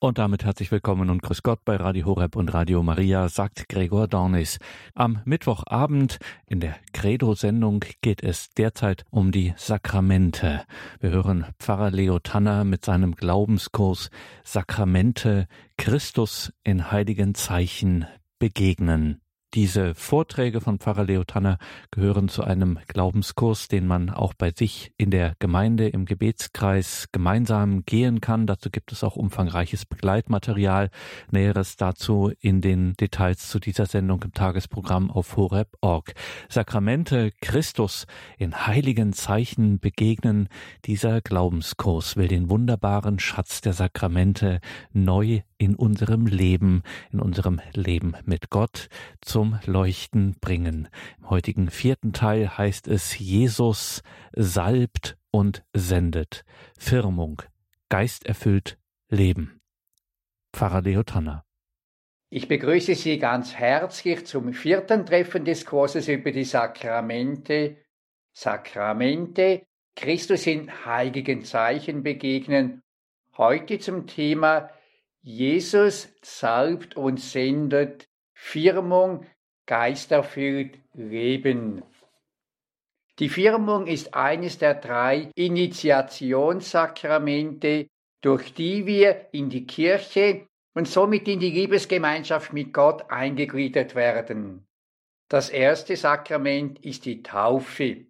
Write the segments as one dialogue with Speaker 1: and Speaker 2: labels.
Speaker 1: Und damit herzlich willkommen und grüß Gott bei Radio Horeb und Radio Maria, sagt Gregor Dornis. Am Mittwochabend in der Credo-Sendung geht es derzeit um die Sakramente. Wir hören Pfarrer Leo Tanner mit seinem Glaubenskurs Sakramente Christus in heiligen Zeichen begegnen. Diese Vorträge von Pfarrer Leo Tanner gehören zu einem Glaubenskurs, den man auch bei sich in der Gemeinde im Gebetskreis gemeinsam gehen kann. Dazu gibt es auch umfangreiches Begleitmaterial. Näheres dazu in den Details zu dieser Sendung im Tagesprogramm auf horeb.org. Sakramente Christus in heiligen Zeichen begegnen. Dieser Glaubenskurs will den wunderbaren Schatz der Sakramente neu in unserem Leben, in unserem Leben mit Gott zum Leuchten bringen. Im heutigen vierten Teil heißt es, Jesus salbt und sendet. Firmung, geisterfüllt Leben. Pfarrer Leo Tanner.
Speaker 2: Ich begrüße Sie ganz herzlich zum vierten Treffen des Kurses über die Sakramente. Sakramente, Christus in heiligen Zeichen begegnen. Heute zum Thema Jesus salbt und sendet Firmung, geisterfüllt Leben. Die Firmung ist eines der drei Initiationssakramente, durch die wir in die Kirche und somit in die Liebesgemeinschaft mit Gott eingegliedert werden. Das erste Sakrament ist die Taufe.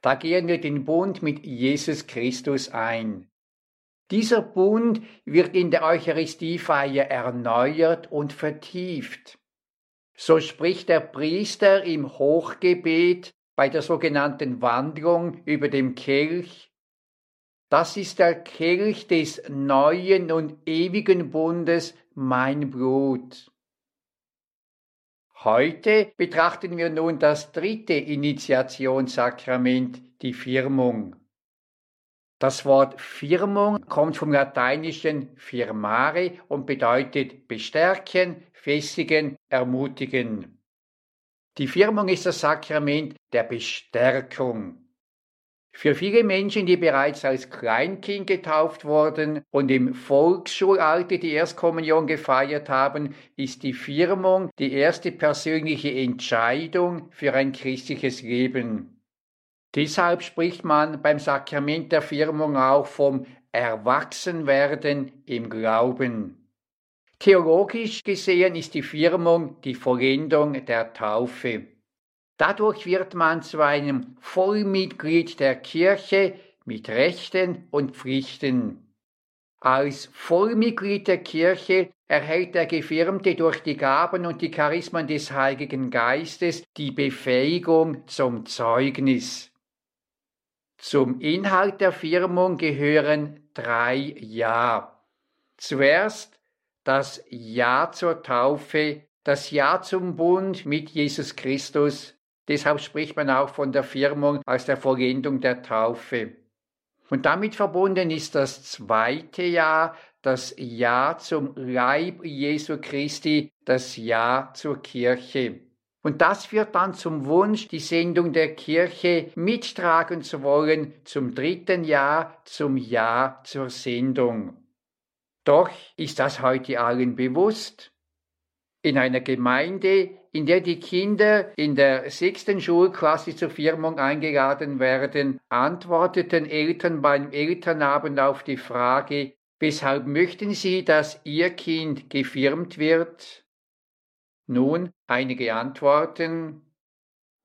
Speaker 2: Da gehen wir den Bund mit Jesus Christus ein. Dieser Bund wird in der Eucharistiefeier erneuert und vertieft. So spricht der Priester im Hochgebet bei der sogenannten Wandlung über dem Kelch. Das ist der Kelch des neuen und ewigen Bundes, mein Blut. Heute betrachten wir nun das dritte Initiationssakrament, die Firmung. Das Wort Firmung kommt vom lateinischen firmare und bedeutet bestärken, festigen, ermutigen. Die Firmung ist das Sakrament der Bestärkung. Für viele Menschen, die bereits als Kleinkind getauft wurden und im Volksschulalter die Erstkommunion gefeiert haben, ist die Firmung die erste persönliche Entscheidung für ein christliches Leben. Deshalb spricht man beim Sakrament der Firmung auch vom Erwachsenwerden im Glauben. Theologisch gesehen ist die Firmung die Vollendung der Taufe. Dadurch wird man zu einem Vollmitglied der Kirche mit Rechten und Pflichten. Als Vollmitglied der Kirche erhält der Gefirmte durch die Gaben und die Charismen des Heiligen Geistes die Befähigung zum Zeugnis. Zum Inhalt der Firmung gehören drei Ja. Zuerst das Ja zur Taufe, das Ja zum Bund mit Jesus Christus. Deshalb spricht man auch von der Firmung als der Vollendung der Taufe. Und damit verbunden ist das zweite Ja, das Ja zum Leib Jesu Christi, das Ja zur Kirche. Und das führt dann zum Wunsch, die Sendung der Kirche mittragen zu wollen zum dritten Jahr, zum Jahr zur Sendung. Doch ist das heute allen bewusst? In einer Gemeinde, in der die Kinder in der sechsten Schulklasse zur Firmung eingeladen werden, antworteten Eltern beim Elternabend auf die Frage, weshalb möchten sie, dass ihr Kind gefirmt wird? Nun einige Antworten.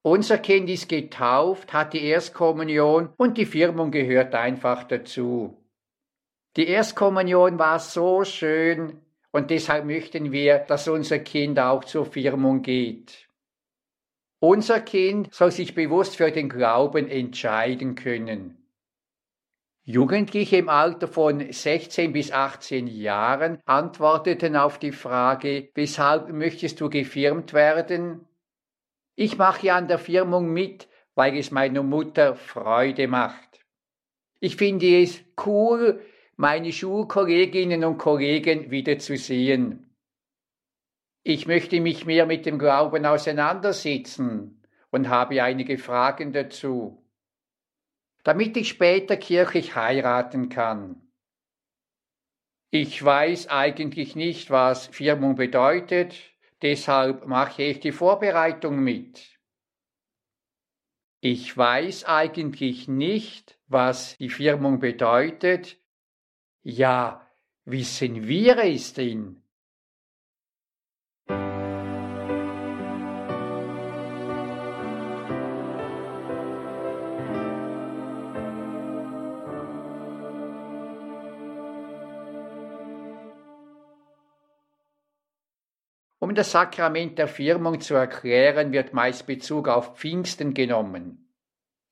Speaker 2: Unser Kind ist getauft, hat die Erstkommunion und die Firmung gehört einfach dazu. Die Erstkommunion war so schön und deshalb möchten wir, dass unser Kind auch zur Firmung geht. Unser Kind soll sich bewusst für den Glauben entscheiden können. Jugendliche im Alter von 16 bis 18 Jahren antworteten auf die Frage, weshalb möchtest du gefirmt werden? Ich mache an der Firmung mit, weil es meiner Mutter Freude macht. Ich finde es cool, meine Schulkolleginnen und Kollegen wiederzusehen. Ich möchte mich mehr mit dem Glauben auseinandersetzen und habe einige Fragen dazu damit ich später kirchlich heiraten kann. Ich weiß eigentlich nicht, was Firmung bedeutet, deshalb mache ich die Vorbereitung mit. Ich weiß eigentlich nicht, was die Firmung bedeutet. Ja, wissen wir es denn? Um das Sakrament der Firmung zu erklären, wird meist Bezug auf Pfingsten genommen.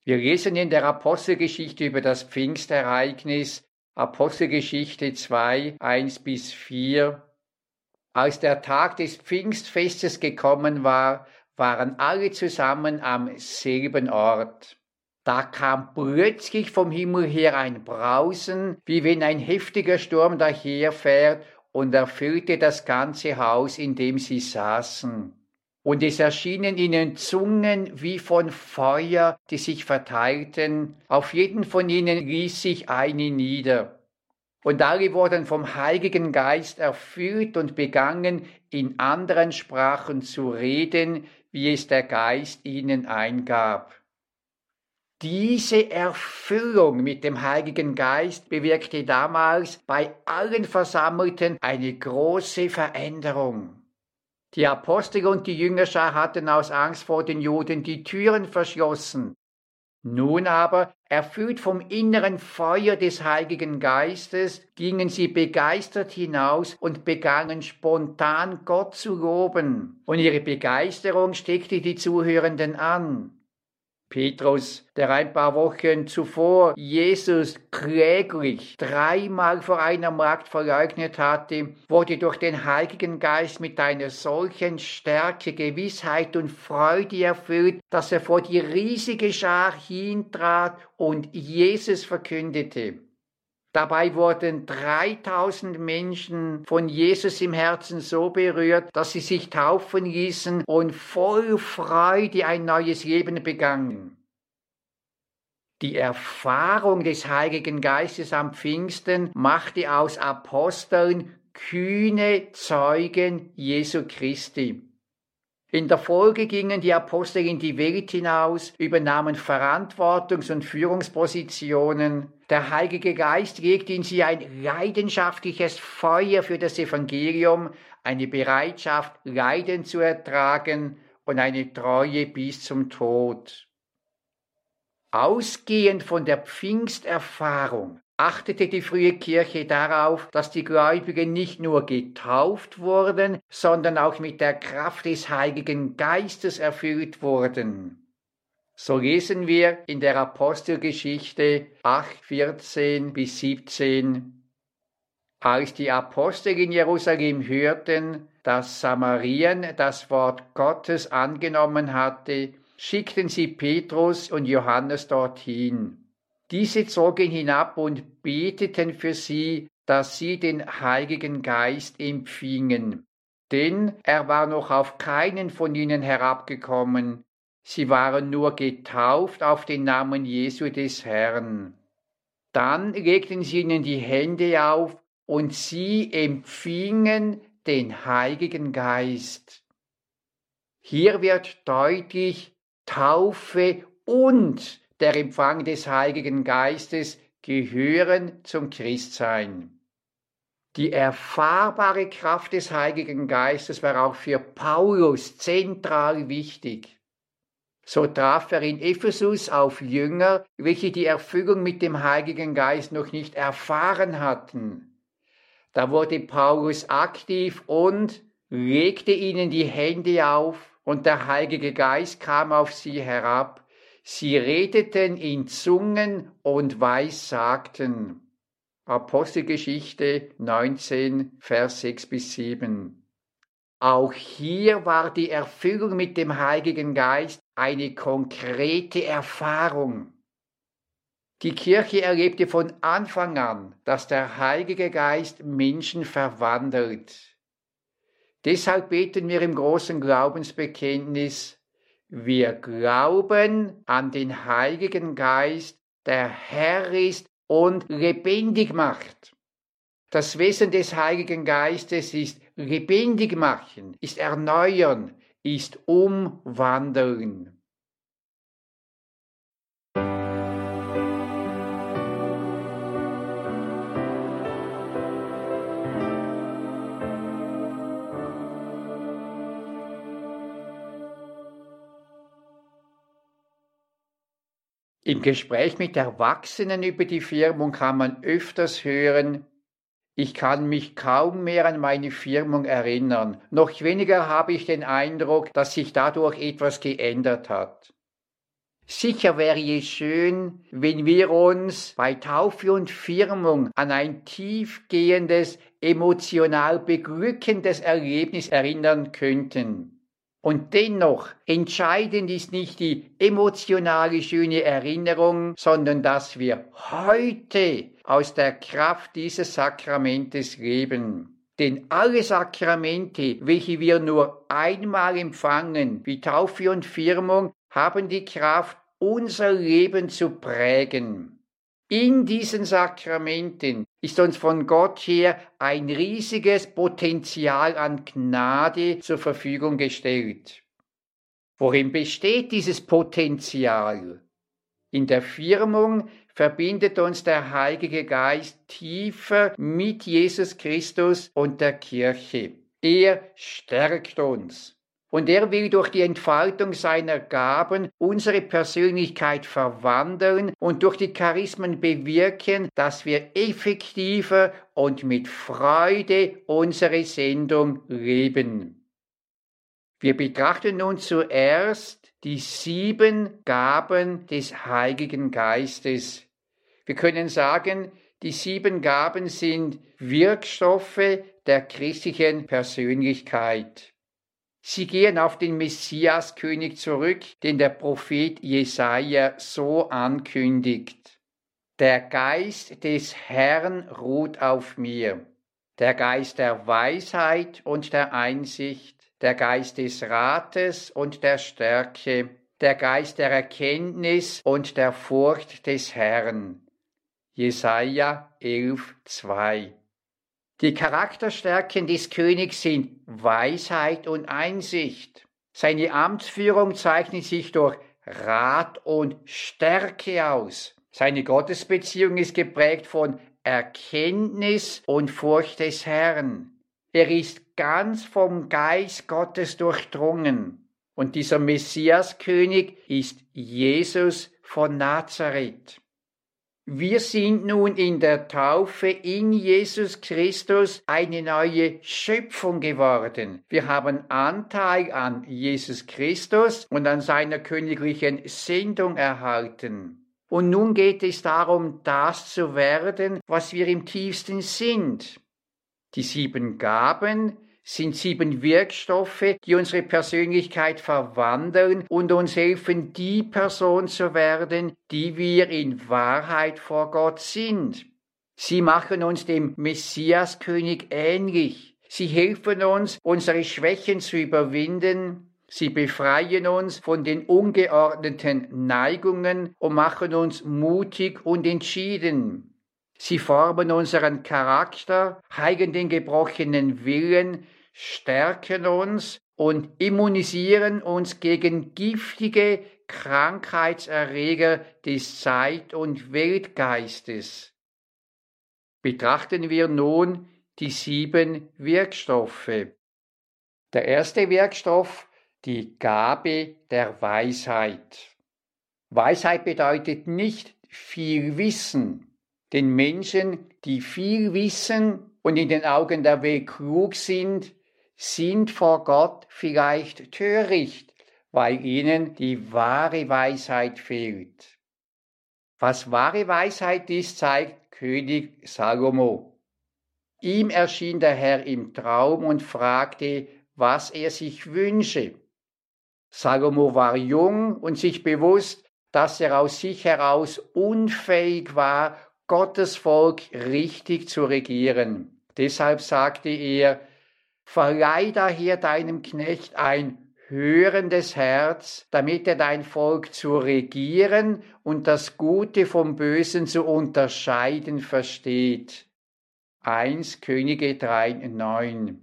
Speaker 2: Wir lesen in der Apostelgeschichte über das Pfingstereignis, Apostelgeschichte 2, 1 bis 4. Als der Tag des Pfingstfestes gekommen war, waren alle zusammen am selben Ort. Da kam plötzlich vom Himmel her ein Brausen, wie wenn ein heftiger Sturm daherfährt und erfüllte das ganze Haus, in dem sie saßen. Und es erschienen ihnen Zungen wie von Feuer, die sich verteilten, auf jeden von ihnen ließ sich eine nieder. Und alle wurden vom Heiligen Geist erfüllt und begangen, in anderen Sprachen zu reden, wie es der Geist ihnen eingab. Diese Erfüllung mit dem Heiligen Geist bewirkte damals bei allen Versammelten eine große Veränderung. Die Apostel und die Jüngerschar hatten aus Angst vor den Juden die Türen verschlossen. Nun aber, erfüllt vom inneren Feuer des Heiligen Geistes, gingen sie begeistert hinaus und begannen spontan Gott zu loben. Und ihre Begeisterung steckte die Zuhörenden an. Petrus, der ein paar Wochen zuvor Jesus kläglich dreimal vor einer Magd verleugnet hatte, wurde durch den Heiligen Geist mit einer solchen Stärke, Gewissheit und Freude erfüllt, dass er vor die riesige Schar hintrat und Jesus verkündete. Dabei wurden 3000 Menschen von Jesus im Herzen so berührt, dass sie sich taufen ließen und voll Freude ein neues Leben begannen. Die Erfahrung des Heiligen Geistes am Pfingsten machte aus Aposteln kühne Zeugen Jesu Christi. In der Folge gingen die Apostel in die Welt hinaus, übernahmen Verantwortungs- und Führungspositionen. Der Heilige Geist legte in sie ein leidenschaftliches Feuer für das Evangelium, eine Bereitschaft, Leiden zu ertragen und eine Treue bis zum Tod. Ausgehend von der Pfingsterfahrung achtete die frühe Kirche darauf, dass die Gläubigen nicht nur getauft wurden, sondern auch mit der Kraft des Heiligen Geistes erfüllt wurden. So lesen wir in der Apostelgeschichte 8, 14 bis 17. Als die Apostel in Jerusalem hörten, dass Samarien das Wort Gottes angenommen hatte, schickten sie Petrus und Johannes dorthin. Diese zogen hinab und beteten für sie, dass sie den Heiligen Geist empfingen. Denn er war noch auf keinen von ihnen herabgekommen, sie waren nur getauft auf den Namen Jesu des Herrn. Dann legten sie ihnen die Hände auf und sie empfingen den Heiligen Geist. Hier wird deutlich Taufe und der Empfang des Heiligen Geistes gehören zum Christsein. Die erfahrbare Kraft des Heiligen Geistes war auch für Paulus zentral wichtig. So traf er in Ephesus auf Jünger, welche die Erfüllung mit dem Heiligen Geist noch nicht erfahren hatten. Da wurde Paulus aktiv und legte ihnen die Hände auf, und der Heilige Geist kam auf sie herab, Sie redeten in Zungen und weissagten. Apostelgeschichte 19, Vers 6 bis 7. Auch hier war die Erfüllung mit dem Heiligen Geist eine konkrete Erfahrung. Die Kirche erlebte von Anfang an, dass der Heilige Geist Menschen verwandelt. Deshalb beten wir im großen Glaubensbekenntnis, wir glauben an den Heiligen Geist, der Herr ist und lebendig macht. Das Wesen des Heiligen Geistes ist lebendig machen, ist erneuern, ist umwandeln. Im Gespräch mit Erwachsenen über die Firmung kann man öfters hören, ich kann mich kaum mehr an meine Firmung erinnern, noch weniger habe ich den Eindruck, dass sich dadurch etwas geändert hat. Sicher wäre es schön, wenn wir uns bei Taufe und Firmung an ein tiefgehendes, emotional beglückendes Erlebnis erinnern könnten. Und dennoch, entscheidend ist nicht die emotionale schöne Erinnerung, sondern dass wir heute aus der Kraft dieses Sakramentes leben. Denn alle Sakramente, welche wir nur einmal empfangen, wie Taufe und Firmung, haben die Kraft, unser Leben zu prägen. In diesen Sakramenten ist uns von Gott her ein riesiges Potenzial an Gnade zur Verfügung gestellt. Worin besteht dieses Potenzial? In der Firmung verbindet uns der Heilige Geist tiefer mit Jesus Christus und der Kirche. Er stärkt uns und er will durch die Entfaltung seiner Gaben unsere Persönlichkeit verwandeln und durch die Charismen bewirken, dass wir effektiver und mit Freude unsere Sendung leben. Wir betrachten nun zuerst die sieben Gaben des Heiligen Geistes. Wir können sagen, die sieben Gaben sind Wirkstoffe der christlichen Persönlichkeit. Sie gehen auf den Messiaskönig zurück, den der Prophet Jesaja so ankündigt. Der Geist des Herrn ruht auf mir, der Geist der Weisheit und der Einsicht, der Geist des Rates und der Stärke, der Geist der Erkenntnis und der Furcht des Herrn. Jesaja 11, 2. Die Charakterstärken des Königs sind Weisheit und Einsicht. Seine Amtsführung zeichnet sich durch Rat und Stärke aus. Seine Gottesbeziehung ist geprägt von Erkenntnis und Furcht des Herrn. Er ist ganz vom Geist Gottes durchdrungen. Und dieser Messiaskönig ist Jesus von Nazareth. Wir sind nun in der Taufe in Jesus Christus eine neue Schöpfung geworden. Wir haben Anteil an Jesus Christus und an seiner königlichen Sendung erhalten. Und nun geht es darum, das zu werden, was wir im tiefsten sind. Die sieben Gaben, sind sieben Wirkstoffe, die unsere Persönlichkeit verwandeln und uns helfen, die Person zu werden, die wir in Wahrheit vor Gott sind. Sie machen uns dem Messiaskönig ähnlich. Sie helfen uns, unsere Schwächen zu überwinden. Sie befreien uns von den ungeordneten Neigungen und machen uns mutig und entschieden. Sie formen unseren Charakter, heigen den gebrochenen Willen, stärken uns und immunisieren uns gegen giftige Krankheitserreger des Zeit- und Weltgeistes. Betrachten wir nun die sieben Wirkstoffe. Der erste Wirkstoff, die Gabe der Weisheit. Weisheit bedeutet nicht viel Wissen, den Menschen, die viel wissen und in den Augen der Welt klug sind, sind vor Gott vielleicht töricht, weil ihnen die wahre Weisheit fehlt. Was wahre Weisheit ist, zeigt König Salomo. Ihm erschien der Herr im Traum und fragte, was er sich wünsche. Salomo war jung und sich bewusst, dass er aus sich heraus unfähig war, Gottes Volk richtig zu regieren. Deshalb sagte er, verleih daher deinem Knecht ein hörendes Herz, damit er dein Volk zu regieren und das Gute vom Bösen zu unterscheiden versteht. 1 Könige 3, 9.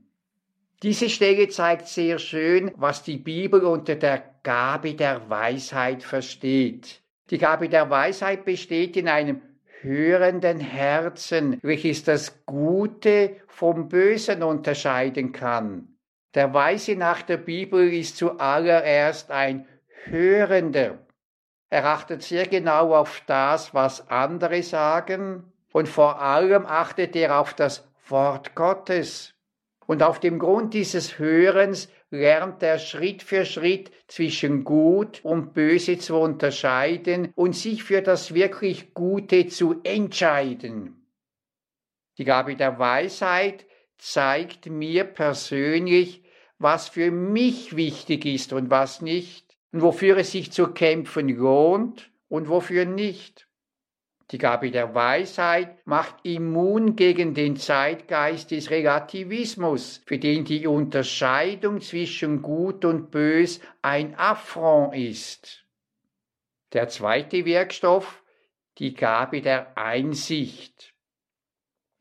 Speaker 2: Diese Stelle zeigt sehr schön, was die Bibel unter der Gabe der Weisheit versteht. Die Gabe der Weisheit besteht in einem hörenden Herzen, welches das Gute vom Bösen unterscheiden kann. Der Weise nach der Bibel ist zuallererst ein Hörender. Er achtet sehr genau auf das, was andere sagen, und vor allem achtet er auf das Wort Gottes. Und auf dem Grund dieses Hörens lernt er Schritt für Schritt zwischen Gut und Böse zu unterscheiden und sich für das wirklich Gute zu entscheiden. Die Gabe der Weisheit zeigt mir persönlich, was für mich wichtig ist und was nicht, und wofür es sich zu kämpfen lohnt und wofür nicht. Die Gabe der Weisheit macht immun gegen den Zeitgeist des Relativismus, für den die Unterscheidung zwischen Gut und Bös ein Affront ist. Der zweite Wirkstoff, die Gabe der Einsicht.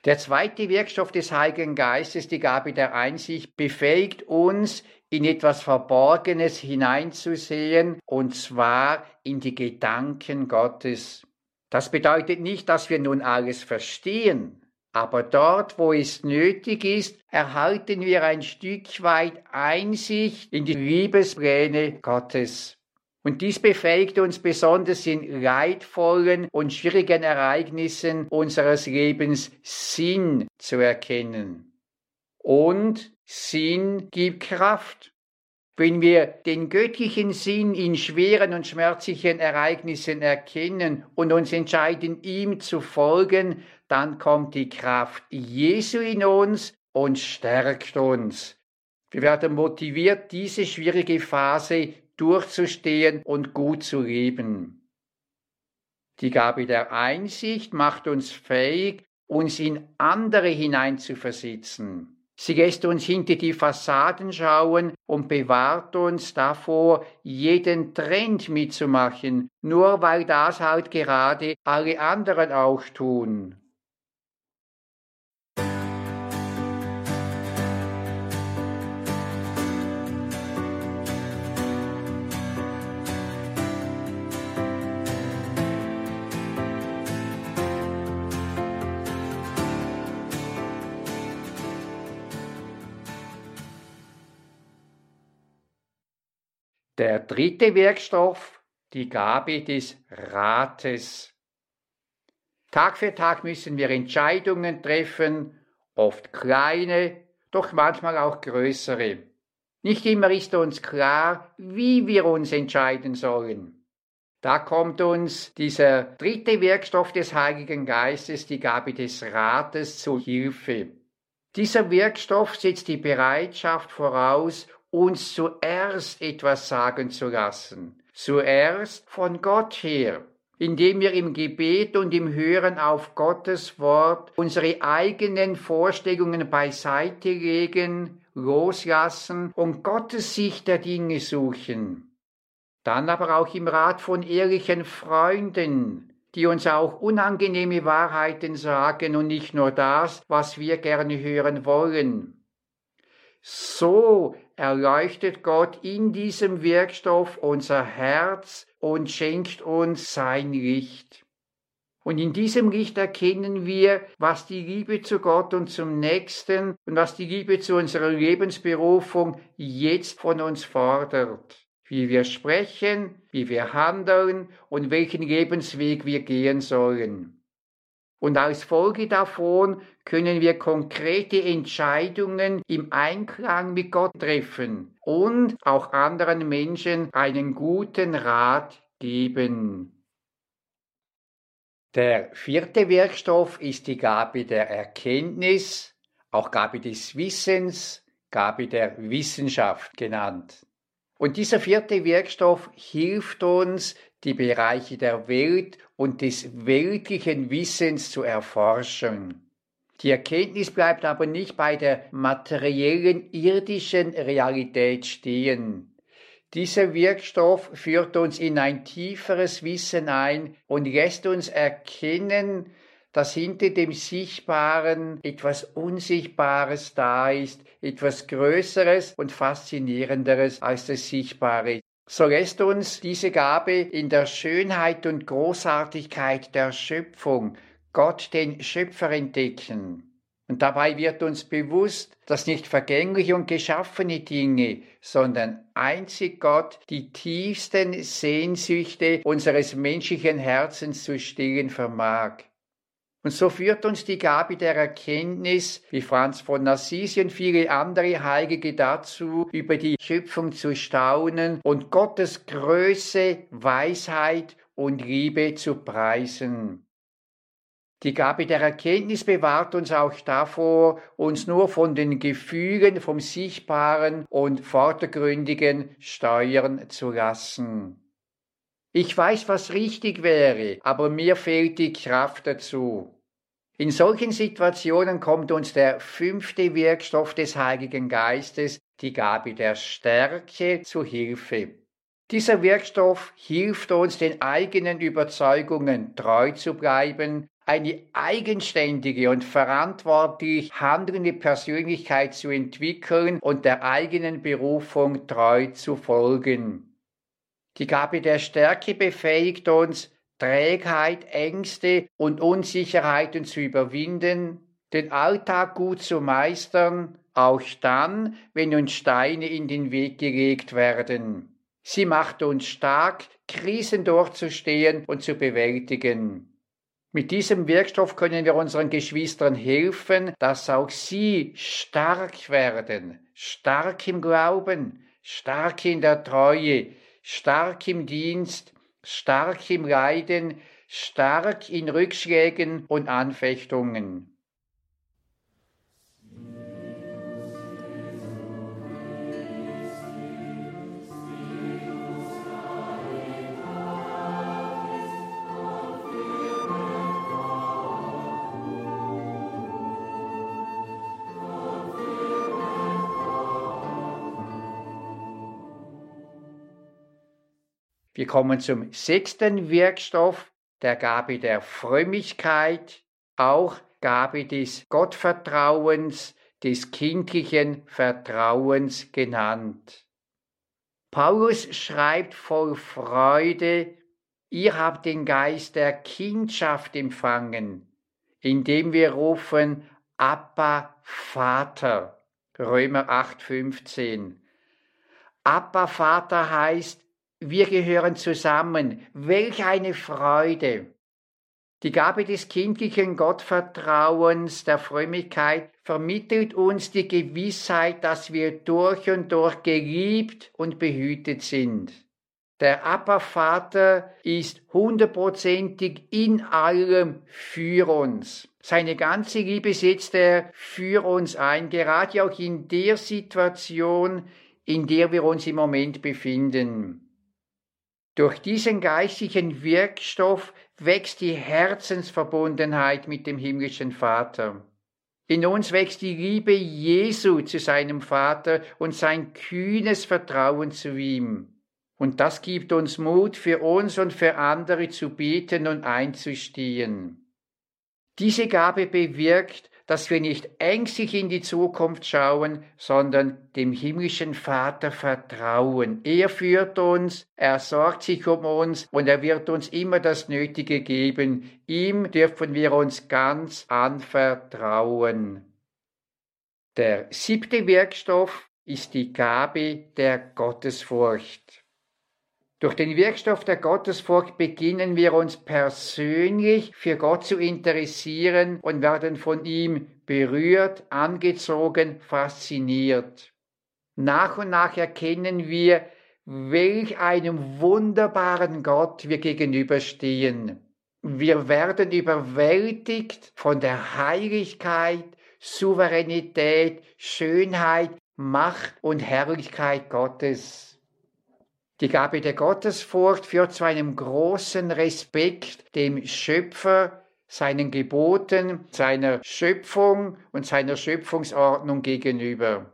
Speaker 2: Der zweite Wirkstoff des Heiligen Geistes, die Gabe der Einsicht, befähigt uns, in etwas Verborgenes hineinzusehen, und zwar in die Gedanken Gottes. Das bedeutet nicht, dass wir nun alles verstehen, aber dort, wo es nötig ist, erhalten wir ein Stück weit Einsicht in die Liebespläne Gottes. Und dies befähigt uns besonders in leidvollen und schwierigen Ereignissen unseres Lebens Sinn zu erkennen. Und Sinn gibt Kraft. Wenn wir den göttlichen Sinn in schweren und schmerzlichen Ereignissen erkennen und uns entscheiden, ihm zu folgen, dann kommt die Kraft Jesu in uns und stärkt uns. Wir werden motiviert, diese schwierige Phase durchzustehen und gut zu leben. Die Gabe der Einsicht macht uns fähig, uns in andere hineinzuversetzen. Sie lässt uns hinter die Fassaden schauen und bewahrt uns davor, jeden Trend mitzumachen, nur weil das halt gerade alle anderen auch tun. Der dritte Wirkstoff, die Gabe des Rates. Tag für Tag müssen wir Entscheidungen treffen, oft kleine, doch manchmal auch größere. Nicht immer ist uns klar, wie wir uns entscheiden sollen. Da kommt uns dieser dritte Wirkstoff des Heiligen Geistes, die Gabe des Rates, zu Hilfe. Dieser Wirkstoff setzt die Bereitschaft voraus, uns zuerst etwas sagen zu lassen, zuerst von Gott her, indem wir im Gebet und im Hören auf Gottes Wort unsere eigenen Vorstellungen beiseite legen, loslassen und Gottes Sicht der Dinge suchen. Dann aber auch im Rat von ehrlichen Freunden, die uns auch unangenehme Wahrheiten sagen und nicht nur das, was wir gerne hören wollen. So erleuchtet Gott in diesem Wirkstoff unser Herz und schenkt uns sein Licht. Und in diesem Licht erkennen wir, was die Liebe zu Gott und zum Nächsten und was die Liebe zu unserer Lebensberufung jetzt von uns fordert. Wie wir sprechen, wie wir handeln und welchen Lebensweg wir gehen sollen. Und als Folge davon können wir konkrete Entscheidungen im Einklang mit Gott treffen und auch anderen Menschen einen guten Rat geben. Der vierte Wirkstoff ist die Gabe der Erkenntnis, auch Gabe des Wissens, Gabe der Wissenschaft genannt. Und dieser vierte Wirkstoff hilft uns, die Bereiche der Welt und des weltlichen Wissens zu erforschen. Die Erkenntnis bleibt aber nicht bei der materiellen irdischen Realität stehen. Dieser Wirkstoff führt uns in ein tieferes Wissen ein und lässt uns erkennen, dass hinter dem Sichtbaren etwas Unsichtbares da ist, etwas Größeres und Faszinierenderes als das Sichtbare. So lässt uns diese Gabe in der Schönheit und Großartigkeit der Schöpfung Gott den Schöpfer entdecken. Und dabei wird uns bewusst, dass nicht vergängliche und geschaffene Dinge, sondern einzig Gott die tiefsten Sehnsüchte unseres menschlichen Herzens zu stillen vermag. Und so führt uns die Gabe der Erkenntnis, wie Franz von Assisi und viele andere Heilige dazu, über die Schöpfung zu staunen und Gottes Größe, Weisheit und Liebe zu preisen. Die Gabe der Erkenntnis bewahrt uns auch davor, uns nur von den Gefühlen, vom Sichtbaren und Vordergründigen steuern zu lassen. Ich weiß, was richtig wäre, aber mir fehlt die Kraft dazu. In solchen Situationen kommt uns der fünfte Wirkstoff des Heiligen Geistes, die Gabe der Stärke, zu Hilfe. Dieser Wirkstoff hilft uns, den eigenen Überzeugungen treu zu bleiben, eine eigenständige und verantwortlich handelnde Persönlichkeit zu entwickeln und der eigenen Berufung treu zu folgen. Die Gabe der Stärke befähigt uns, Trägheit, Ängste und Unsicherheiten zu überwinden, den Alltag gut zu meistern, auch dann, wenn uns Steine in den Weg gelegt werden. Sie macht uns stark, Krisen durchzustehen und zu bewältigen. Mit diesem Wirkstoff können wir unseren Geschwistern helfen, dass auch sie stark werden, stark im Glauben, stark in der Treue, stark im Dienst, stark im Leiden, stark in Rückschlägen und Anfechtungen. Wir kommen zum sechsten Wirkstoff, der Gabe der Frömmigkeit, auch Gabe des Gottvertrauens, des kindlichen Vertrauens genannt. Paulus schreibt voll Freude, ihr habt den Geist der Kindschaft empfangen, indem wir rufen, Abba Vater. Römer 8,15. Abba Vater heißt, wir gehören zusammen. Welch eine Freude! Die Gabe des kindlichen Gottvertrauens, der Frömmigkeit, vermittelt uns die Gewissheit, dass wir durch und durch geliebt und behütet sind. Der Abba-Vater ist hundertprozentig in allem für uns. Seine ganze Liebe setzt er für uns ein, gerade auch in der Situation, in der wir uns im Moment befinden. Durch diesen geistlichen Wirkstoff wächst die Herzensverbundenheit mit dem himmlischen Vater. In uns wächst die Liebe Jesu zu seinem Vater und sein kühnes Vertrauen zu ihm. Und das gibt uns Mut, für uns und für andere zu beten und einzustehen. Diese Gabe bewirkt, dass wir nicht ängstlich in die Zukunft schauen, sondern dem himmlischen Vater vertrauen. Er führt uns, er sorgt sich um uns und er wird uns immer das Nötige geben. Ihm dürfen wir uns ganz anvertrauen. Der siebte Wirkstoff ist die Gabe der Gottesfurcht. Durch den Wirkstoff der Gottesfurcht beginnen wir uns persönlich für Gott zu interessieren und werden von ihm berührt, angezogen, fasziniert. Nach und nach erkennen wir, welch einem wunderbaren Gott wir gegenüberstehen. Wir werden überwältigt von der Heiligkeit, Souveränität, Schönheit, Macht und Herrlichkeit Gottes. Die Gabe der Gottesfurcht führt zu einem großen Respekt dem Schöpfer, seinen Geboten, seiner Schöpfung und seiner Schöpfungsordnung gegenüber.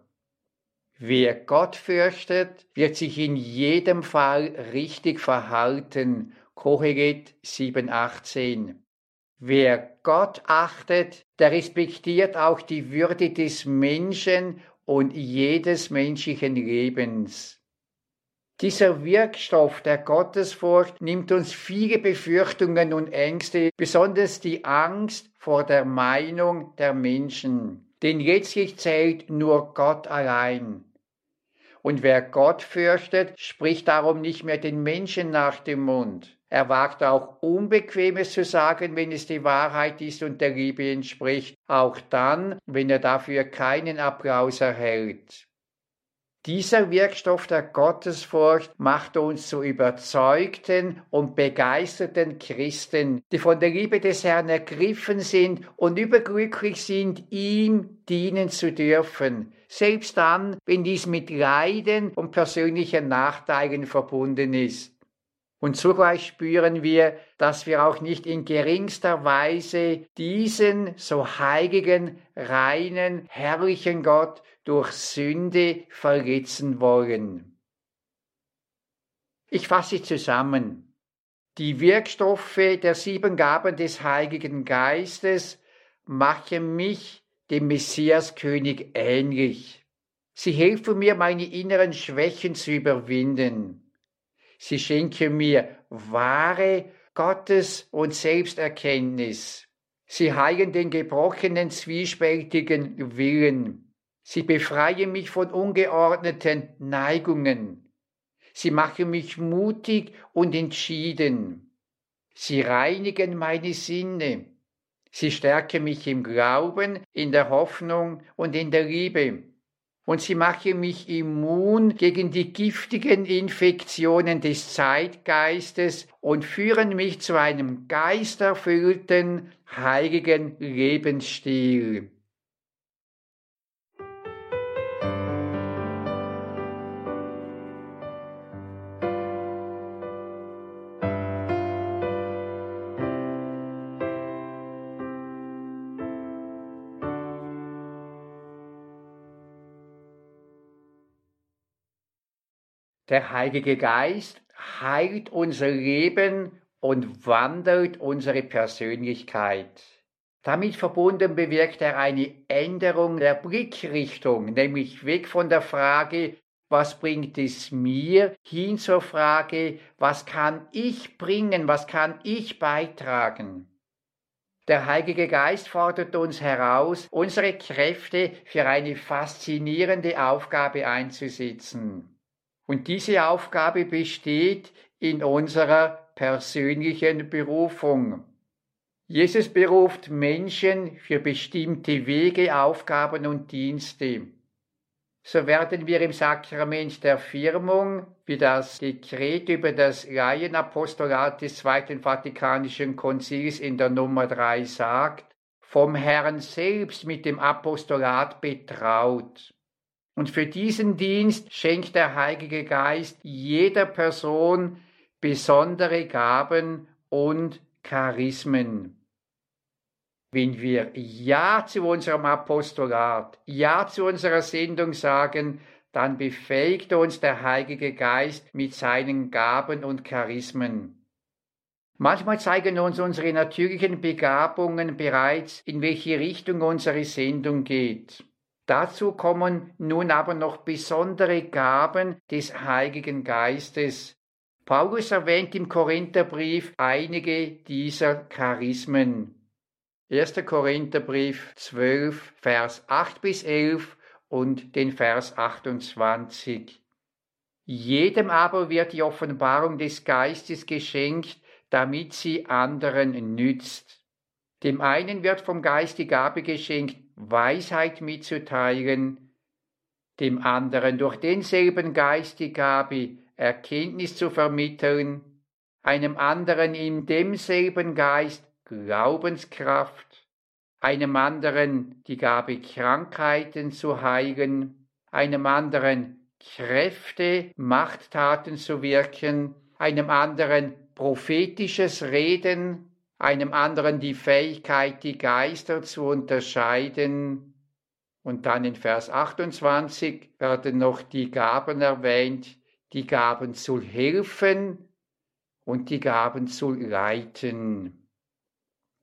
Speaker 2: Wer Gott fürchtet, wird sich in jedem Fall richtig verhalten. Kohelet 7,18. Wer Gott achtet, der respektiert auch die Würde des Menschen und jedes menschlichen Lebens. Dieser Wirkstoff der Gottesfurcht nimmt uns viele Befürchtungen und Ängste, besonders die Angst vor der Meinung der Menschen. Denn letztlich zählt nur Gott allein. Und wer Gott fürchtet, spricht darum nicht mehr den Menschen nach dem Mund. Er wagt auch Unbequemes zu sagen, wenn es die Wahrheit ist und der Liebe entspricht, auch dann, wenn er dafür keinen Applaus erhält. Dieser Wirkstoff der Gottesfurcht macht uns zu überzeugten und begeisterten Christen, die von der Liebe des Herrn ergriffen sind und überglücklich sind, ihm dienen zu dürfen, selbst dann, wenn dies mit Leiden und persönlichen Nachteilen verbunden ist. Und zugleich spüren wir, dass wir auch nicht in geringster Weise diesen so heiligen, reinen, herrlichen Gott durch Sünde verletzen wollen. Ich fasse zusammen. Die Wirkstoffe der sieben Gaben des Heiligen Geistes machen mich dem Messiaskönig ähnlich. Sie helfen mir, meine inneren Schwächen zu überwinden. Sie schenken mir wahre Gottes- und Selbsterkenntnis. Sie heilen den gebrochenen, zwiespältigen Willen. Sie befreien mich von ungeordneten Neigungen. Sie machen mich mutig und entschieden. Sie reinigen meine Sinne. Sie stärken mich im Glauben, in der Hoffnung und in der Liebe und sie machen mich immun gegen die giftigen Infektionen des Zeitgeistes und führen mich zu einem geisterfüllten, heiligen Lebensstil. Der Heilige Geist heilt unser Leben und wandelt unsere Persönlichkeit. Damit verbunden bewirkt er eine Änderung der Blickrichtung, nämlich weg von der Frage, was bringt es mir, hin zur Frage, was kann ich bringen, was kann ich beitragen. Der Heilige Geist fordert uns heraus, unsere Kräfte für eine faszinierende Aufgabe einzusetzen. Und diese Aufgabe besteht in unserer persönlichen Berufung. Jesus beruft Menschen für bestimmte Wege, Aufgaben und Dienste. So werden wir im Sakrament der Firmung, wie das Dekret über das Laienapostolat des Zweiten Vatikanischen Konzils in der Nummer 3 sagt, vom Herrn selbst mit dem Apostolat betraut. Und für diesen Dienst schenkt der Heilige Geist jeder Person besondere Gaben und Charismen. Wenn wir Ja zu unserem Apostolat, Ja zu unserer Sendung sagen, dann befähigt uns der Heilige Geist mit seinen Gaben und Charismen. Manchmal zeigen uns unsere natürlichen Begabungen bereits, in welche Richtung unsere Sendung geht. Dazu kommen nun aber noch besondere Gaben des Heiligen Geistes. Paulus erwähnt im Korintherbrief einige dieser Charismen. 1. Korintherbrief 12, Vers 8 bis 11 und den Vers 28. Jedem aber wird die Offenbarung des Geistes geschenkt, damit sie anderen nützt. Dem einen wird vom Geist die Gabe geschenkt, Weisheit mitzuteilen, dem anderen durch denselben Geist die Gabe, Erkenntnis zu vermitteln, einem anderen in demselben Geist Glaubenskraft, einem anderen die Gabe, Krankheiten zu heilen, einem anderen Kräfte, Machttaten zu wirken, einem anderen prophetisches Reden, einem anderen die Fähigkeit, die Geister zu unterscheiden. Und dann in Vers 28 werden noch die Gaben erwähnt, die Gaben zu helfen und die Gaben zu leiten.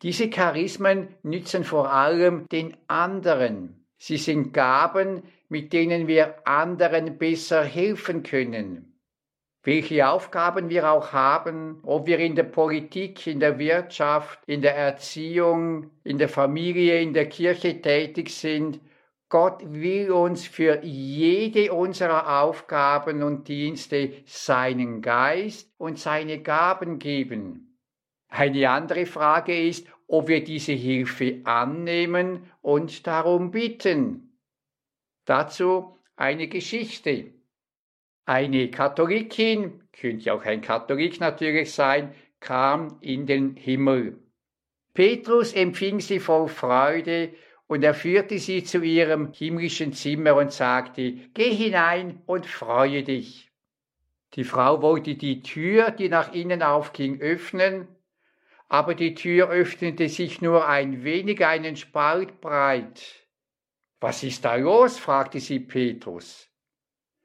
Speaker 2: Diese Charismen nützen vor allem den anderen. Sie sind Gaben, mit denen wir anderen besser helfen können welche Aufgaben wir auch haben, ob wir in der Politik, in der Wirtschaft, in der Erziehung, in der Familie, in der Kirche tätig sind, Gott will uns für jede unserer Aufgaben und Dienste seinen Geist und seine Gaben geben. Eine andere Frage ist, ob wir diese Hilfe annehmen und darum bitten. Dazu eine Geschichte. Eine Katholikin, könnte auch ein Katholik natürlich sein, kam in den Himmel. Petrus empfing sie voll Freude und er führte sie zu ihrem himmlischen Zimmer und sagte, Geh hinein und freue dich. Die Frau wollte die Tür, die nach innen aufging, öffnen, aber die Tür öffnete sich nur ein wenig einen Spalt breit. Was ist da los? fragte sie Petrus.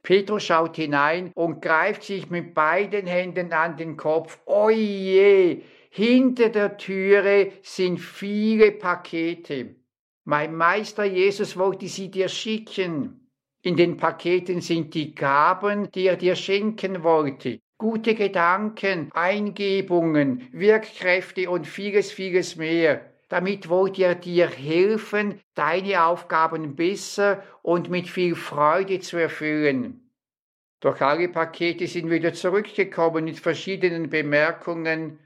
Speaker 2: Petrus schaut hinein und greift sich mit beiden Händen an den Kopf. Oje, hinter der Türe sind viele Pakete. Mein Meister Jesus wollte sie dir schicken. In den Paketen sind die Gaben, die er dir schenken wollte. Gute Gedanken, Eingebungen, Wirkkräfte und vieles, vieles mehr. Damit wollte er dir helfen, deine Aufgaben besser und mit viel Freude zu erfüllen. Doch alle Pakete sind wieder zurückgekommen mit verschiedenen Bemerkungen.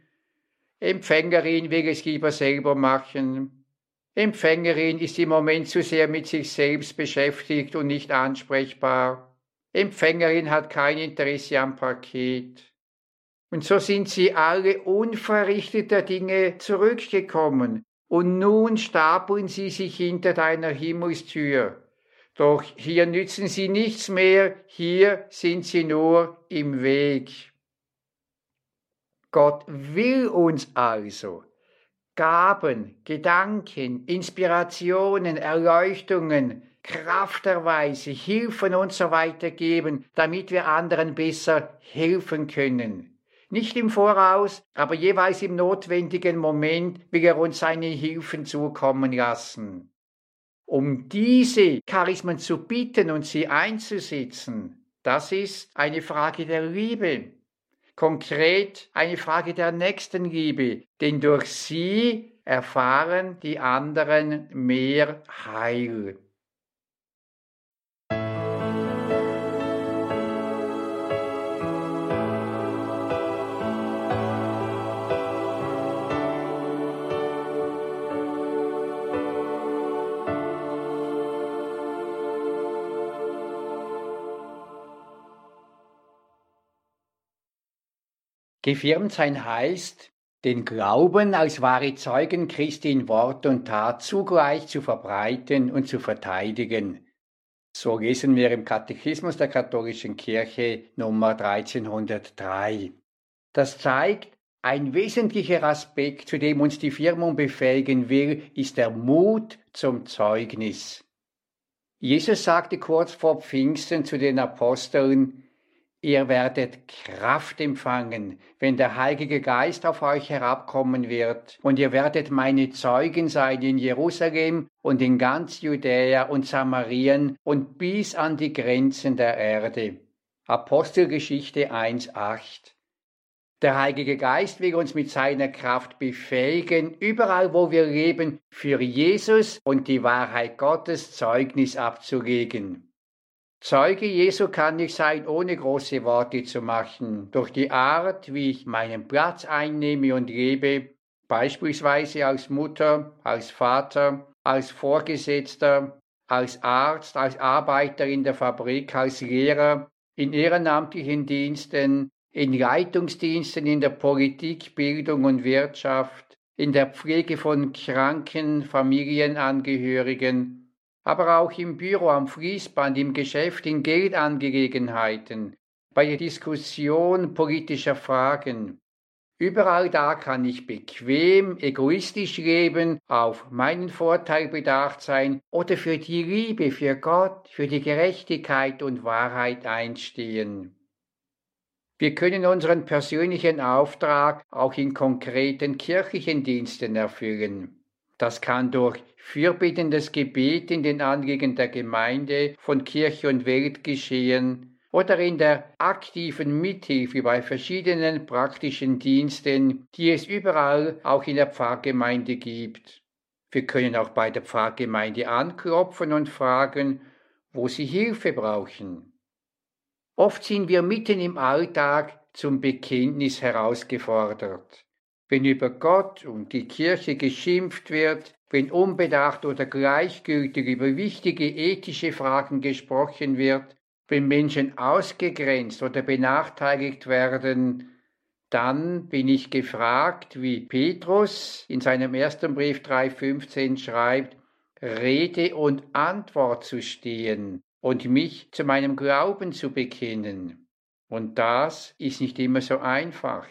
Speaker 2: Empfängerin will es lieber selber machen. Empfängerin ist im Moment zu sehr mit sich selbst beschäftigt und nicht ansprechbar. Empfängerin hat kein Interesse am Paket. Und so sind sie alle unverrichteter Dinge zurückgekommen, und nun stapeln sie sich hinter deiner Himmelstür. Doch hier nützen sie nichts mehr, hier sind sie nur im Weg. Gott will uns also Gaben, Gedanken, Inspirationen, Erleuchtungen, Krafterweise, Hilfen und so weiter geben, damit wir anderen besser helfen können. Nicht im Voraus, aber jeweils im notwendigen Moment will er uns seine Hilfen zukommen lassen. Um diese Charismen zu bitten und sie einzusetzen, das ist eine Frage der Liebe. Konkret eine Frage der Nächstenliebe, denn durch sie erfahren die anderen mehr Heil. Gefirmt sein heißt, den Glauben als wahre Zeugen Christi in Wort und Tat zugleich zu verbreiten und zu verteidigen. So lesen wir im Katechismus der katholischen Kirche Nummer 1303. Das zeigt, ein wesentlicher Aspekt, zu dem uns die Firmung befähigen will, ist der Mut zum Zeugnis. Jesus sagte kurz vor Pfingsten zu den Aposteln, Ihr werdet Kraft empfangen, wenn der Heilige Geist auf euch herabkommen wird, und ihr werdet meine Zeugen sein in Jerusalem und in ganz Judäa und Samarien und bis an die Grenzen der Erde. Apostelgeschichte 1.8 Der Heilige Geist will uns mit seiner Kraft befähigen, überall wo wir leben, für Jesus und die Wahrheit Gottes Zeugnis abzulegen. Zeuge Jesu kann ich sein, ohne große Worte zu machen, durch die Art, wie ich meinen Platz einnehme und lebe, beispielsweise als Mutter, als Vater, als Vorgesetzter, als Arzt, als Arbeiter in der Fabrik, als Lehrer, in ehrenamtlichen Diensten, in Leitungsdiensten in der Politik, Bildung und Wirtschaft, in der Pflege von kranken Familienangehörigen, aber auch im Büro, am Fließband, im Geschäft, in Geldangelegenheiten, bei der Diskussion politischer Fragen. Überall da kann ich bequem, egoistisch leben, auf meinen Vorteil bedacht sein oder für die Liebe, für Gott, für die Gerechtigkeit und Wahrheit einstehen. Wir können unseren persönlichen Auftrag auch in konkreten kirchlichen Diensten erfüllen. Das kann durch fürbittendes Gebet in den Anliegen der Gemeinde, von Kirche und Welt geschehen oder in der aktiven Mithilfe bei verschiedenen praktischen Diensten, die es überall auch in der Pfarrgemeinde gibt. Wir können auch bei der Pfarrgemeinde anklopfen und fragen, wo sie Hilfe brauchen. Oft sind wir mitten im Alltag zum Bekenntnis herausgefordert. Wenn über Gott und die Kirche geschimpft wird, wenn unbedacht oder gleichgültig über wichtige ethische Fragen gesprochen wird, wenn Menschen ausgegrenzt oder benachteiligt werden, dann bin ich gefragt, wie Petrus in seinem ersten Brief 3.15 schreibt, Rede und Antwort zu stehen und mich zu meinem Glauben zu bekennen. Und das ist nicht immer so einfach.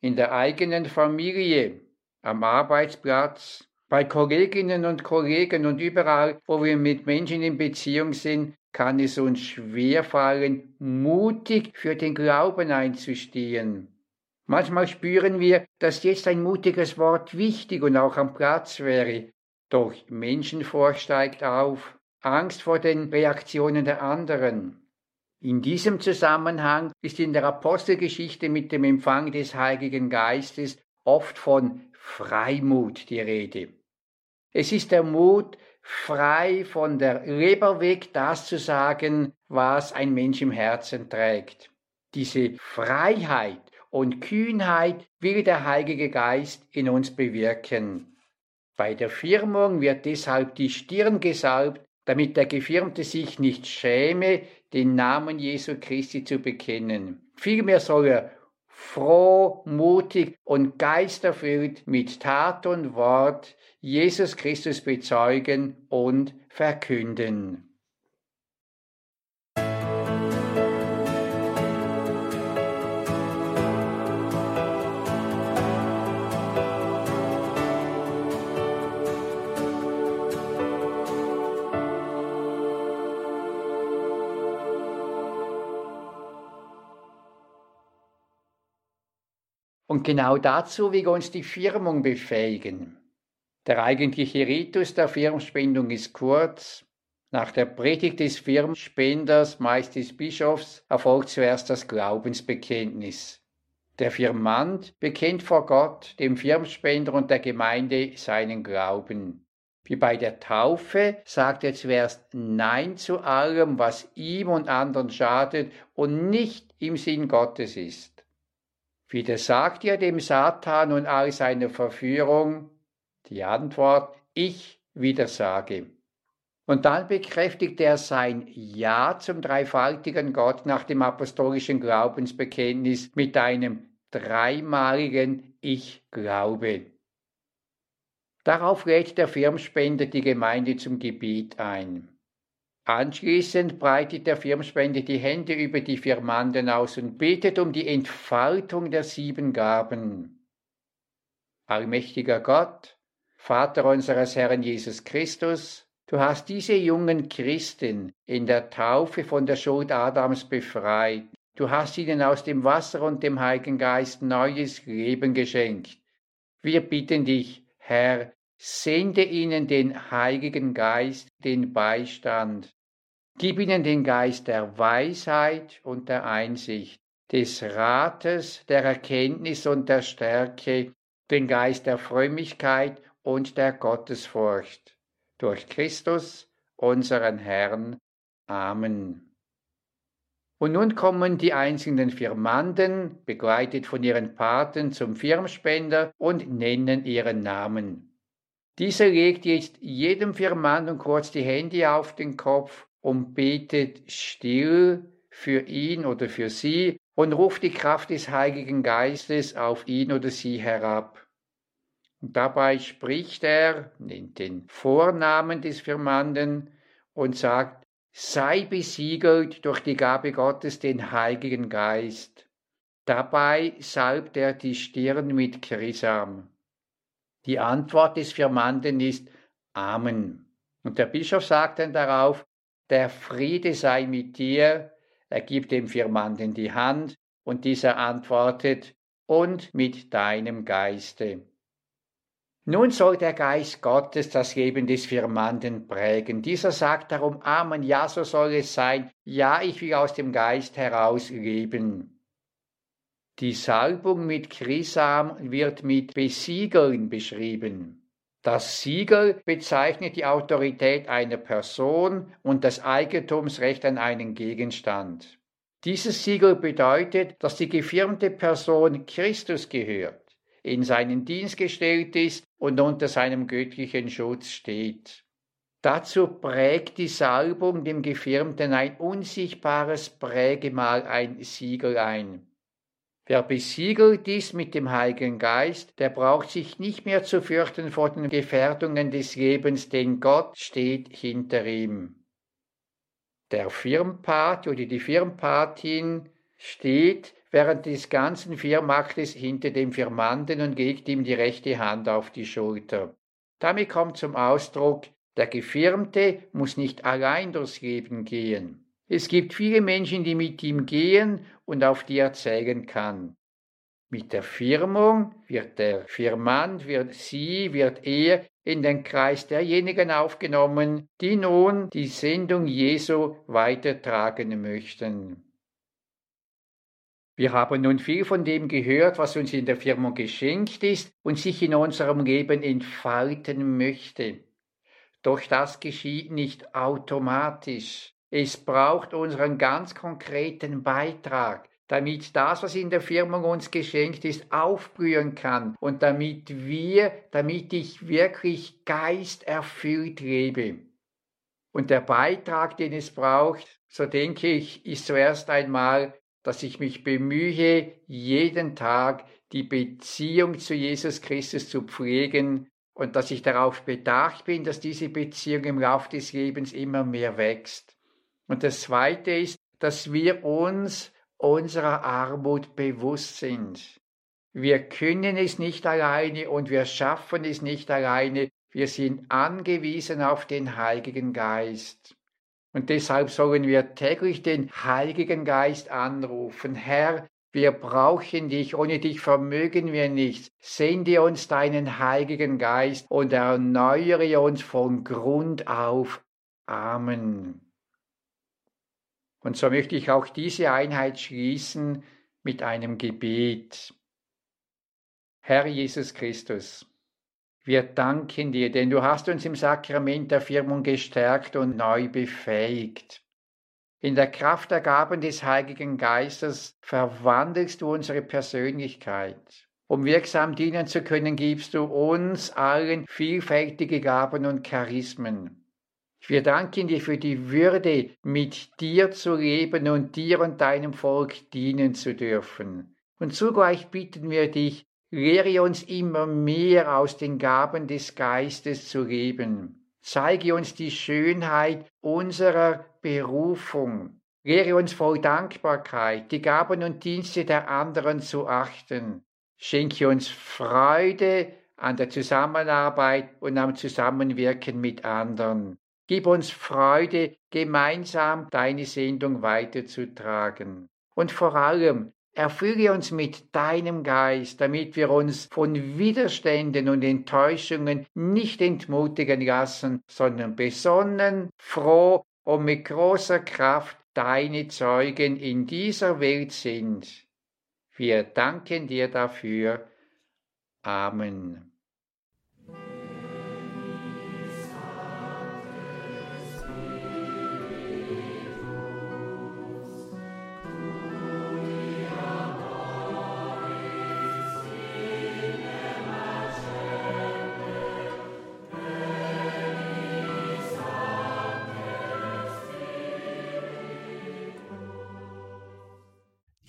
Speaker 2: In der eigenen Familie, am Arbeitsplatz, bei Kolleginnen und Kollegen und überall, wo wir mit Menschen in Beziehung sind, kann es uns schwerfallen, mutig für den Glauben einzustehen. Manchmal spüren wir, dass jetzt ein mutiges Wort wichtig und auch am Platz wäre. Doch Menschenfurcht steigt auf, Angst vor den Reaktionen der anderen. In diesem Zusammenhang ist in der Apostelgeschichte mit dem Empfang des Heiligen Geistes oft von Freimut die Rede. Es ist der Mut, frei von der Leber weg das zu sagen, was ein Mensch im Herzen trägt. Diese Freiheit und Kühnheit will der Heilige Geist in uns bewirken. Bei der Firmung wird deshalb die Stirn gesalbt, damit der Gefirmte sich nicht schäme, den Namen Jesu Christi zu bekennen. Vielmehr soll er froh, mutig und geisterfüllt mit Tat und Wort Jesus Christus bezeugen und verkünden. Und genau dazu will uns die Firmung befähigen. Der eigentliche Ritus der Firmspendung ist kurz. Nach der Predigt des Firmspenders, meist des Bischofs, erfolgt zuerst das Glaubensbekenntnis. Der Firmant bekennt vor Gott, dem Firmspender und der Gemeinde seinen Glauben. Wie bei der Taufe sagt er zuerst Nein zu allem, was ihm und anderen schadet und nicht im Sinn Gottes ist. Widersagt ihr dem Satan und all seiner Verführung? Die Antwort, ich widersage. Und dann bekräftigt er sein Ja zum dreifaltigen Gott nach dem apostolischen Glaubensbekenntnis mit einem dreimaligen Ich glaube. Darauf lädt der Firmspender die Gemeinde zum Gebet ein. Anschließend breitet der Firmspender die Hände über die Firmanden aus und betet um die Entfaltung der sieben Gaben. Allmächtiger Gott, Vater unseres Herrn Jesus Christus, du hast diese jungen Christen in der Taufe von der Schuld Adams befreit. Du hast ihnen aus dem Wasser und dem Heiligen Geist neues Leben geschenkt. Wir bitten dich, Herr, sende ihnen den Heiligen Geist, den Beistand, Gib ihnen den Geist der Weisheit und der Einsicht, des Rates, der Erkenntnis und der Stärke, den Geist der Frömmigkeit und der Gottesfurcht. Durch Christus, unseren Herrn. Amen. Und nun kommen die einzelnen Firmanden, begleitet von ihren Paten, zum Firmspender und nennen ihren Namen. Dieser legt jetzt jedem Firmanden kurz die Hände auf den Kopf und betet still für ihn oder für sie und ruft die Kraft des Heiligen Geistes auf ihn oder sie herab. Und dabei spricht er, nennt den Vornamen des Firmanden und sagt, sei besiegelt durch die Gabe Gottes den Heiligen Geist. Dabei salbt er die Stirn mit Chrisam. Die Antwort des Firmanden ist Amen. Und der Bischof sagt dann darauf, der Friede sei mit dir. Er gibt dem Firmanden die Hand Und dieser antwortet, und mit deinem Geiste. Nun soll der Geist Gottes das Leben des Firmanden prägen. Dieser sagt darum, Amen, ja, so soll es sein. Ja, ich will aus dem Geist heraus leben. Die Salbung mit Chrisam wird mit Besiegeln beschrieben. Das Siegel bezeichnet die Autorität einer Person und das Eigentumsrecht an einen Gegenstand. Dieses Siegel bedeutet, dass die gefirmte Person Christus gehört in seinen Dienst gestellt ist und unter seinem göttlichen Schutz steht. Dazu prägt die Salbung dem Gefirmten ein unsichtbares Prägemal, ein Siegel ein. Wer besiegelt ist mit dem Heiligen Geist, der braucht sich nicht mehr zu fürchten vor den Gefährdungen des Lebens, denn Gott steht hinter ihm. Der Firmpat oder die Firmpatin steht während des ganzen Firmaktes hinter dem Firmanden und legt ihm die rechte Hand auf die Schulter. Damit kommt zum Ausdruck, der Gefirmte muss nicht allein durchs Leben gehen. Es gibt viele Menschen, die mit ihm gehen und auf die er zählen kann. Mit der Firmung wird der Firmant, wird sie, wird er in den Kreis derjenigen aufgenommen, die nun die Sendung Jesu weitertragen möchten. Wir haben nun viel von dem gehört, was uns in der Firma geschenkt ist und sich in unserem Leben entfalten möchte. Doch das geschieht nicht automatisch. Es braucht unseren ganz konkreten Beitrag, damit das, was in der Firma uns geschenkt ist, aufblühen kann und damit wir, damit ich wirklich geisterfüllt lebe. Und der Beitrag, den es braucht, so denke ich, ist zuerst einmal dass ich mich bemühe, jeden Tag die Beziehung zu Jesus Christus zu pflegen und dass ich darauf bedacht bin, dass diese Beziehung im Laufe des Lebens immer mehr wächst. Und das Zweite ist, dass wir uns unserer Armut bewusst sind. Wir können es nicht alleine und wir schaffen es nicht alleine. Wir sind angewiesen auf den Heiligen Geist. Und deshalb sollen wir täglich den Heiligen Geist anrufen. Herr, wir brauchen dich, ohne dich vermögen wir nichts. Sende uns deinen Heiligen Geist und erneuere uns von Grund auf. Amen. Und so möchte ich auch diese Einheit schließen mit einem Gebet. Herr Jesus Christus, wir danken dir, denn du hast uns im Sakrament der Firmung gestärkt und neu befähigt. In der Kraft der Gaben des Heiligen Geistes verwandelst du unsere Persönlichkeit. Um wirksam dienen zu können, gibst du uns allen vielfältige Gaben und Charismen. Wir danken dir für die Würde, mit dir zu leben und dir und deinem Volk dienen zu dürfen. Und zugleich bitten wir dich, Lehre uns immer mehr aus den Gaben des Geistes zu leben. Zeige uns die Schönheit unserer Berufung. Lehre uns voll Dankbarkeit, die Gaben und Dienste der anderen zu achten. Schenke uns Freude an der Zusammenarbeit und am Zusammenwirken mit anderen. Gib uns Freude, gemeinsam deine Sendung weiterzutragen. Und vor allem Erfülle uns mit deinem Geist, damit wir uns von Widerständen und Enttäuschungen nicht entmutigen lassen, sondern besonnen, froh und mit großer Kraft deine Zeugen in dieser Welt sind. Wir danken dir dafür. Amen.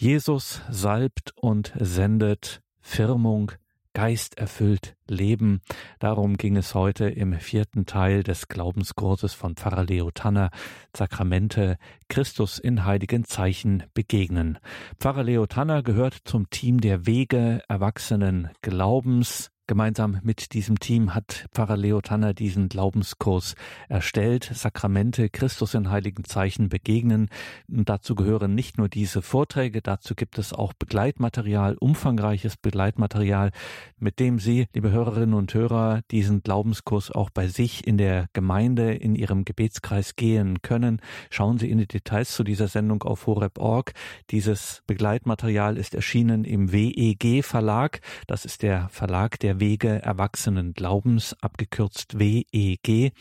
Speaker 1: Jesus salbt und sendet Firmung, geisterfüllt Leben. Darum ging es heute im vierten Teil des Glaubenskurses von Pfarrer Leo Tanner, Sakramente, Christus in heiligen Zeichen begegnen. Pfarrer Leo Tanner gehört zum Team der Wege Erwachsenen Glaubens Gemeinsam mit diesem Team hat Pfarrer Leo Tanner diesen Glaubenskurs erstellt. Sakramente, Christus in heiligen Zeichen begegnen. Und dazu gehören nicht nur diese Vorträge, dazu gibt es auch Begleitmaterial, umfangreiches Begleitmaterial, mit dem Sie, liebe Hörerinnen und Hörer, diesen Glaubenskurs auch bei sich in der Gemeinde, in Ihrem Gebetskreis gehen können. Schauen Sie in die Details zu dieser Sendung auf horeb.org. Dieses Begleitmaterial ist erschienen im WEG Verlag. Das ist der Verlag der Wege Erwachsenen Glaubens, abgekürzt WEG.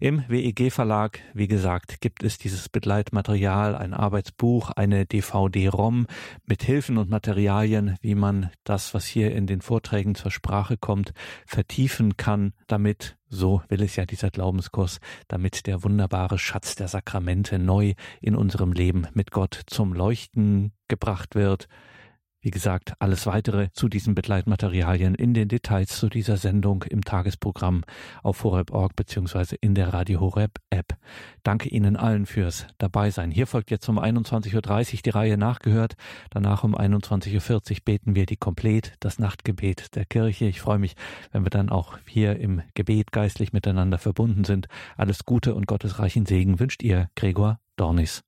Speaker 1: Im WEG Verlag, wie gesagt, gibt es dieses Begleitmaterial, ein Arbeitsbuch, eine DVD-ROM mit Hilfen und Materialien, wie man das, was hier in den Vorträgen zur Sprache kommt, vertiefen kann, damit so will es ja dieser Glaubenskurs, damit der wunderbare Schatz der Sakramente neu in unserem Leben mit Gott zum Leuchten gebracht wird. Wie gesagt, alles weitere zu diesen Begleitmaterialien in den Details zu dieser Sendung im Tagesprogramm auf horeb.org bzw. in der Radio Horeb App. Danke Ihnen allen fürs Dabeisein. Hier folgt jetzt um 21.30 Uhr die Reihe nachgehört. Danach um 21.40 Uhr beten wir die Komplett, das Nachtgebet der Kirche. Ich freue mich, wenn wir dann auch hier im Gebet geistlich miteinander verbunden sind. Alles Gute und gottesreichen Segen wünscht ihr Gregor Dornis.